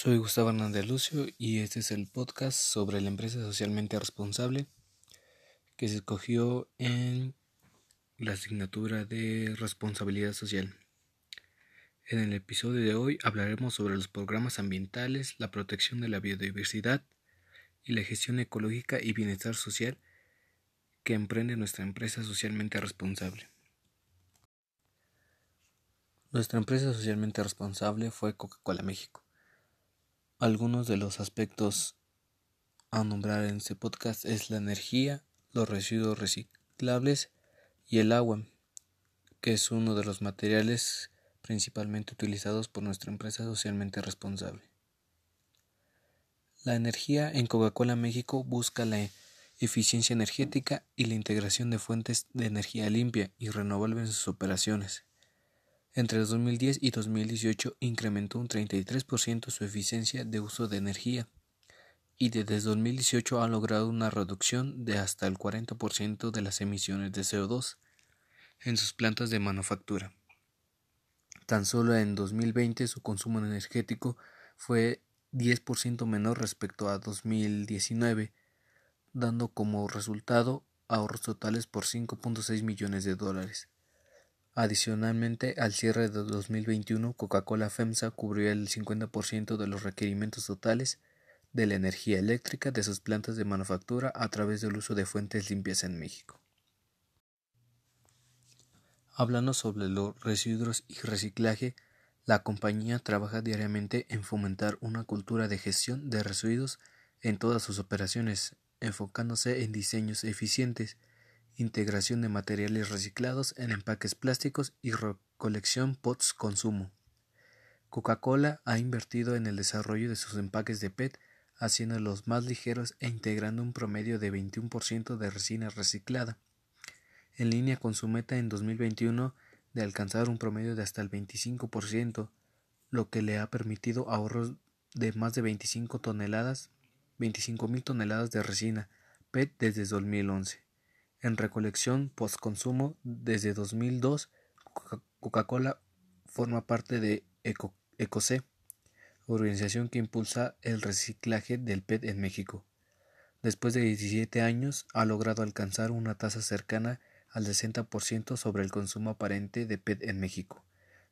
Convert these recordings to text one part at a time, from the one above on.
Soy Gustavo Hernández Lucio y este es el podcast sobre la empresa socialmente responsable que se escogió en la asignatura de responsabilidad social. En el episodio de hoy hablaremos sobre los programas ambientales, la protección de la biodiversidad y la gestión ecológica y bienestar social que emprende nuestra empresa socialmente responsable. Nuestra empresa socialmente responsable fue Coca-Cola México algunos de los aspectos a nombrar en este podcast es la energía, los residuos reciclables y el agua, que es uno de los materiales principalmente utilizados por nuestra empresa socialmente responsable. La energía en Coca-Cola México busca la eficiencia energética y la integración de fuentes de energía limpia y renovable en sus operaciones. Entre 2010 y 2018 incrementó un 33% su eficiencia de uso de energía y desde 2018 ha logrado una reducción de hasta el 40% de las emisiones de CO2 en sus plantas de manufactura. Tan solo en 2020 su consumo energético fue 10% menor respecto a 2019, dando como resultado ahorros totales por 5.6 millones de dólares. Adicionalmente, al cierre de 2021, Coca-Cola FEMSA cubrió el 50% de los requerimientos totales de la energía eléctrica de sus plantas de manufactura a través del uso de fuentes limpias en México. Hablando sobre los residuos y reciclaje, la compañía trabaja diariamente en fomentar una cultura de gestión de residuos en todas sus operaciones, enfocándose en diseños eficientes integración de materiales reciclados en empaques plásticos y recolección post-consumo. Coca-Cola ha invertido en el desarrollo de sus empaques de PET, haciéndolos más ligeros e integrando un promedio de 21% de resina reciclada, en línea con su meta en 2021 de alcanzar un promedio de hasta el 25%, lo que le ha permitido ahorros de más de 25 toneladas, 25 mil toneladas de resina PET desde 2011. En recolección post-consumo, desde 2002, Coca-Cola forma parte de ECOC, organización que impulsa el reciclaje del PET en México. Después de 17 años, ha logrado alcanzar una tasa cercana al 60% sobre el consumo aparente de PET en México,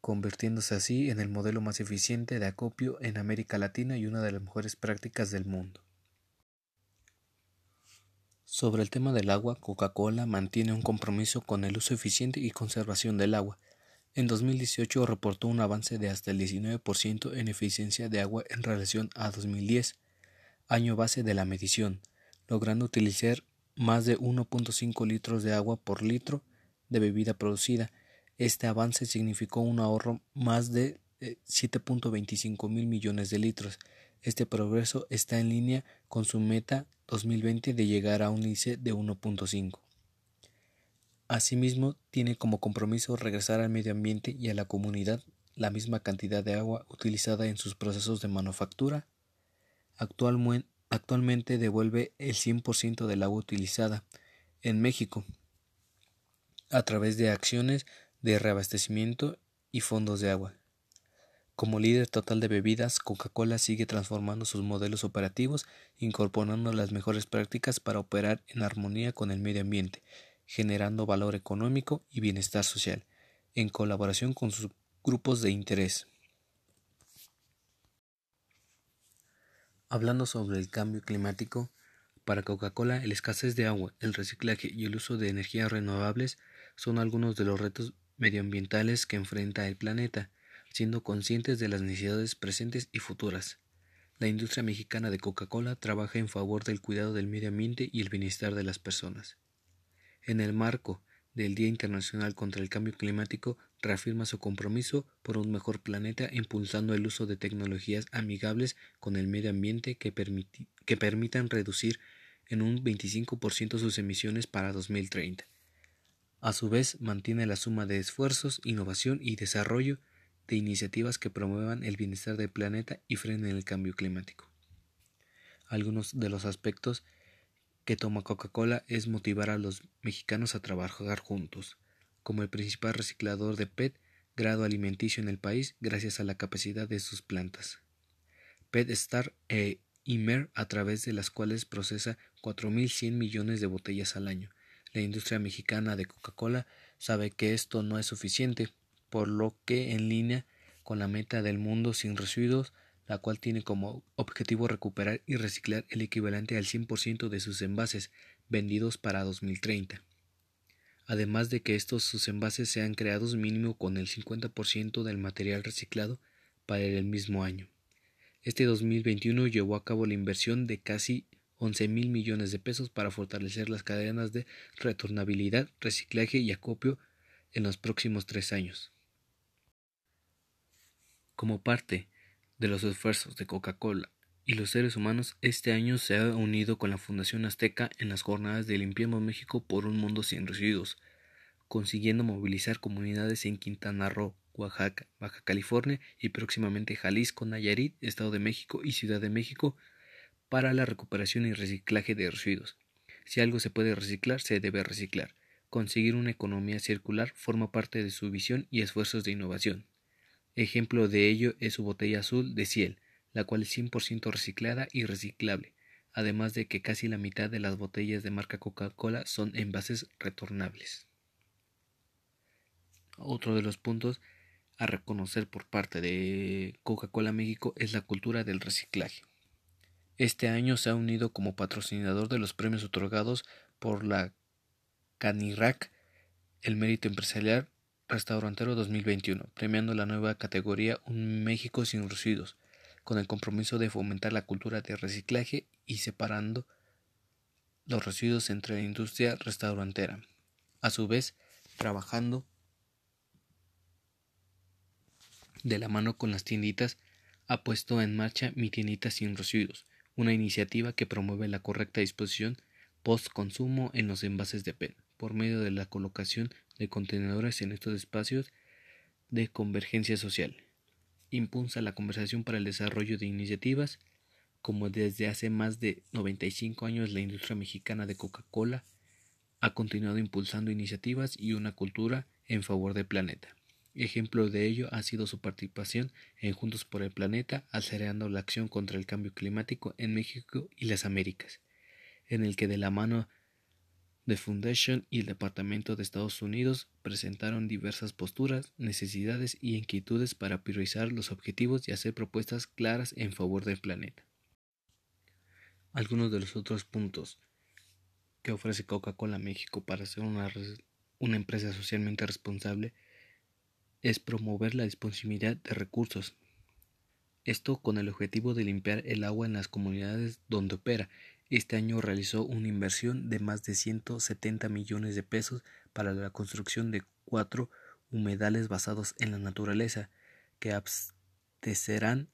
convirtiéndose así en el modelo más eficiente de acopio en América Latina y una de las mejores prácticas del mundo. Sobre el tema del agua, Coca-Cola mantiene un compromiso con el uso eficiente y conservación del agua. En 2018 reportó un avance de hasta el 19% en eficiencia de agua en relación a 2010, año base de la medición, logrando utilizar más de 1.5 litros de agua por litro de bebida producida. Este avance significó un ahorro más de 7.25 eh, mil millones de litros. Este progreso está en línea con su meta 2020 de llegar a un índice de 1.5. Asimismo, tiene como compromiso regresar al medio ambiente y a la comunidad la misma cantidad de agua utilizada en sus procesos de manufactura. actualmente devuelve el 100% del agua utilizada en México a través de acciones de reabastecimiento y fondos de agua. Como líder total de bebidas, Coca-Cola sigue transformando sus modelos operativos, incorporando las mejores prácticas para operar en armonía con el medio ambiente, generando valor económico y bienestar social, en colaboración con sus grupos de interés. Hablando sobre el cambio climático, para Coca-Cola el escasez de agua, el reciclaje y el uso de energías renovables son algunos de los retos medioambientales que enfrenta el planeta siendo conscientes de las necesidades presentes y futuras. La industria mexicana de Coca-Cola trabaja en favor del cuidado del medio ambiente y el bienestar de las personas. En el marco del Día Internacional contra el Cambio Climático, reafirma su compromiso por un mejor planeta impulsando el uso de tecnologías amigables con el medio ambiente que, permitan reducir en un 25% sus emisiones para 2030. A su vez, mantiene la suma de esfuerzos, innovación y desarrollo de iniciativas que promuevan el bienestar del planeta y frenen el cambio climático. Algunos de los aspectos que toma Coca-Cola es motivar a los mexicanos a trabajar juntos, como el principal reciclador de PET grado alimenticio en el país gracias a la capacidad de sus plantas. PetStar e Imer a través de las cuales procesa 4.100 millones de botellas al año. La industria mexicana de Coca-Cola sabe que esto no es suficiente, por lo que en línea con la meta del mundo sin residuos, la cual tiene como objetivo recuperar y reciclar el equivalente al 100% de sus envases vendidos para 2030. Además de que estos sus envases sean creados mínimo con el 50% del material reciclado para el mismo año. Este 2021 llevó a cabo la inversión de casi 11 mil millones de pesos para fortalecer las cadenas de retornabilidad, reciclaje y acopio en los próximos tres años. Como parte de los esfuerzos de Coca-Cola y los seres humanos, este año se ha unido con la Fundación Azteca en las jornadas de Limpiemos México por un mundo sin residuos, consiguiendo movilizar comunidades en Quintana Roo, Oaxaca, Baja California y próximamente Jalisco, Nayarit, Estado de México y Ciudad de México para la recuperación y reciclaje de residuos. Si algo se puede reciclar, se debe reciclar. Conseguir una economía circular forma parte de su visión y esfuerzos de innovación. Ejemplo de ello es su botella azul de Ciel, la cual es 100% reciclada y reciclable, además de que casi la mitad de las botellas de marca Coca-Cola son envases retornables. Otro de los puntos a reconocer por parte de Coca-Cola México es la cultura del reciclaje. Este año se ha unido como patrocinador de los premios otorgados por la Canirac el mérito empresarial restaurantero 2021, premiando la nueva categoría Un México sin residuos, con el compromiso de fomentar la cultura de reciclaje y separando los residuos entre la industria restaurantera. A su vez, trabajando de la mano con las tienditas, ha puesto en marcha Mi Tiendita Sin Residuos, una iniciativa que promueve la correcta disposición post-consumo en los envases de PET, por medio de la colocación de contenedores en estos espacios de convergencia social. Impulsa la conversación para el desarrollo de iniciativas, como desde hace más de 95 años la industria mexicana de Coca-Cola ha continuado impulsando iniciativas y una cultura en favor del planeta. Ejemplo de ello ha sido su participación en Juntos por el Planeta, acelerando la acción contra el cambio climático en México y las Américas, en el que de la mano de Foundation y el Departamento de Estados Unidos presentaron diversas posturas, necesidades y inquietudes para priorizar los objetivos y hacer propuestas claras en favor del planeta. Algunos de los otros puntos que ofrece Coca-Cola México para ser una, una empresa socialmente responsable es promover la disponibilidad de recursos. Esto con el objetivo de limpiar el agua en las comunidades donde opera. Este año realizó una inversión de más de 170 millones de pesos para la construcción de cuatro humedales basados en la naturaleza que abastecerán,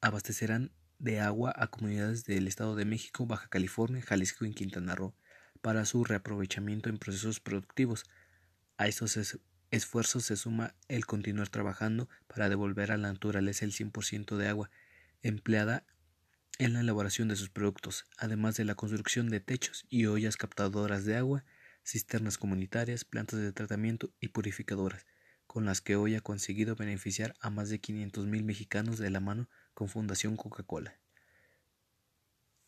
abastecerán de agua a comunidades del Estado de México, Baja California, Jalisco y Quintana Roo para su reaprovechamiento en procesos productivos. A estos esfuerzo se suma el continuar trabajando para devolver a la naturaleza el 100% de agua empleada en la elaboración de sus productos, además de la construcción de techos y ollas captadoras de agua, cisternas comunitarias, plantas de tratamiento y purificadoras, con las que hoy ha conseguido beneficiar a más de 500.000 mexicanos de la mano con Fundación Coca-Cola.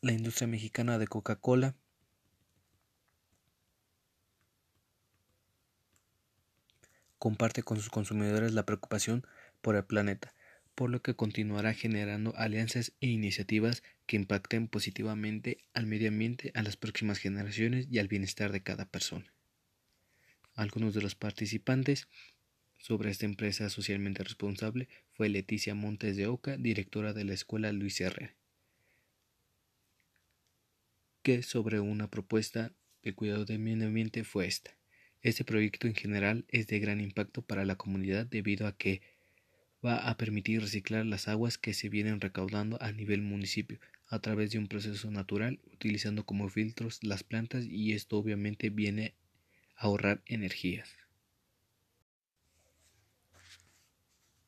La industria mexicana de Coca-Cola comparte con sus consumidores la preocupación por el planeta, por lo que continuará generando alianzas e iniciativas que impacten positivamente al medio ambiente, a las próximas generaciones y al bienestar de cada persona. Algunos de los participantes sobre esta empresa socialmente responsable fue Leticia Montes de Oca, directora de la Escuela Luis Herrera, que sobre una propuesta de cuidado del medio ambiente fue esta. Este proyecto en general es de gran impacto para la comunidad debido a que va a permitir reciclar las aguas que se vienen recaudando a nivel municipio a través de un proceso natural utilizando como filtros las plantas y esto obviamente viene a ahorrar energías.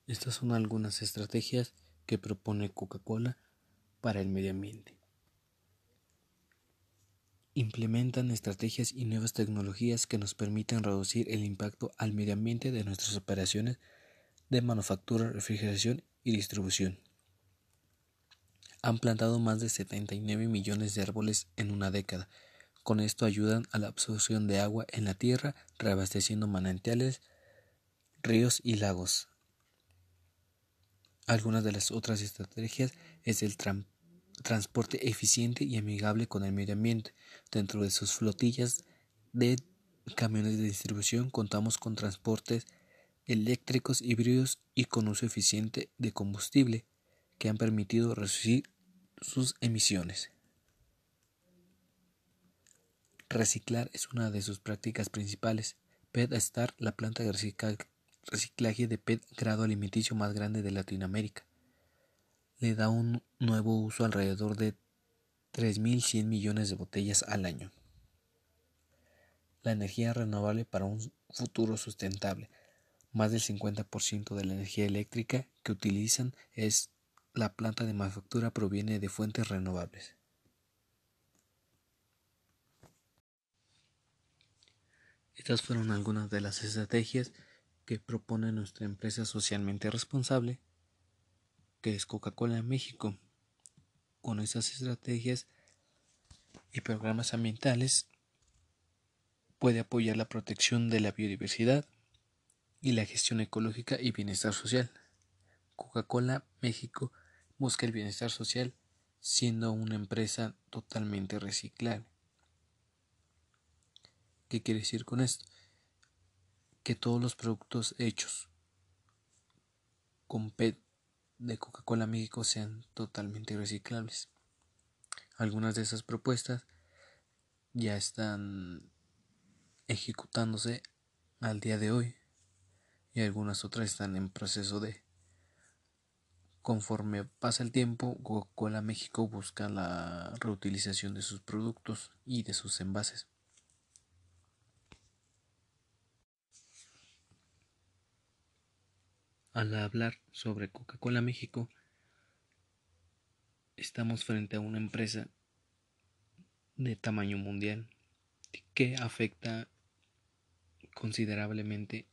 Estas son algunas estrategias que propone Coca-Cola para el medio ambiente implementan estrategias y nuevas tecnologías que nos permiten reducir el impacto al medio ambiente de nuestras operaciones de manufactura, refrigeración y distribución. Han plantado más de 79 millones de árboles en una década. Con esto ayudan a la absorción de agua en la tierra, reabasteciendo manantiales, ríos y lagos. Algunas de las otras estrategias es el transporte eficiente y amigable con el medio ambiente. Dentro de sus flotillas de camiones de distribución contamos con transportes eléctricos híbridos y con uso eficiente de combustible que han permitido reducir sus emisiones. Reciclar es una de sus prácticas principales. PET Star, la planta de reciclaje de PET grado alimenticio más grande de Latinoamérica, le da un nuevo uso alrededor de 3.100 millones de botellas al año. La energía renovable para un futuro sustentable. Más del 50% de la energía eléctrica que utilizan es la planta de manufactura proviene de fuentes renovables. Estas fueron algunas de las estrategias que propone nuestra empresa socialmente responsable, que es Coca-Cola México. Con estas estrategias y programas ambientales puede apoyar la protección de la biodiversidad, y la gestión ecológica y bienestar social. Coca-Cola México busca el bienestar social siendo una empresa totalmente reciclable. ¿Qué quiere decir con esto? Que todos los productos hechos con PET de Coca-Cola México sean totalmente reciclables. Algunas de esas propuestas ya están ejecutándose al día de hoy y algunas otras están en proceso de Conforme pasa el tiempo, Coca-Cola México busca la reutilización de sus productos y de sus envases. Al hablar sobre Coca-Cola México, estamos frente a una empresa de tamaño mundial que afecta considerablemente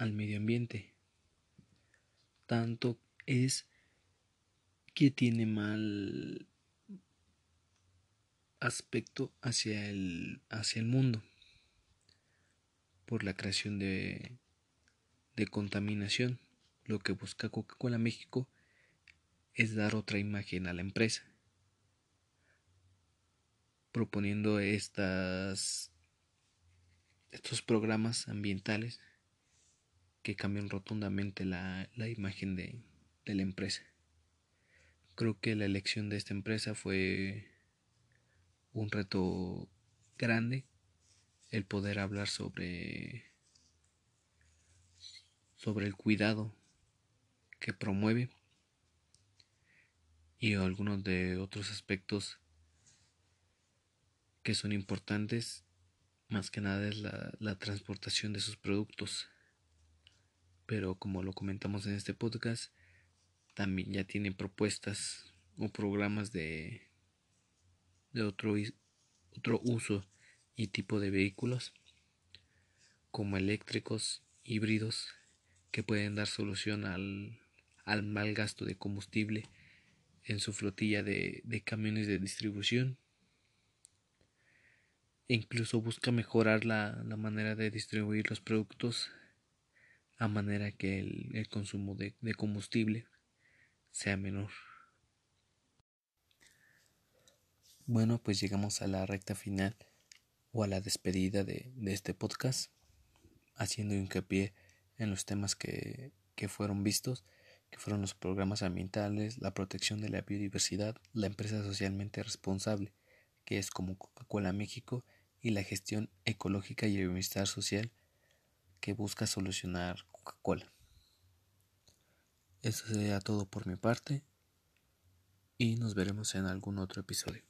al medio ambiente. Tanto es que tiene mal aspecto hacia el, hacia el mundo por la creación de, de contaminación. Lo que busca Coca-Cola México es dar otra imagen a la empresa, proponiendo estas, estos programas ambientales que cambian rotundamente la, imagen de, de la empresa. Creo que la elección de esta empresa fue un reto grande el poder hablar sobre sobre el cuidado que promueve y algunos de otros aspectos que son importantes más que nada es la, la transportación de sus productos pero como lo comentamos en este podcast, también ya tiene propuestas o programas de, de otro, otro uso y tipo de vehículos como eléctricos, híbridos, que pueden dar solución al, al mal gasto de combustible en su flotilla de, de camiones de distribución. E incluso busca mejorar la, la manera de distribuir los productos a manera que el, consumo de, combustible sea menor. Bueno, pues llegamos a la recta final o a la despedida de, este podcast, haciendo hincapié en los temas que, que fueron vistos, que fueron los programas ambientales, la protección de la biodiversidad, la empresa socialmente responsable, que es como Coca-Cola México, y la gestión ecológica y el bienestar social que busca solucionar Coca-Cola. Eso sería todo por mi parte y nos veremos en algún otro episodio.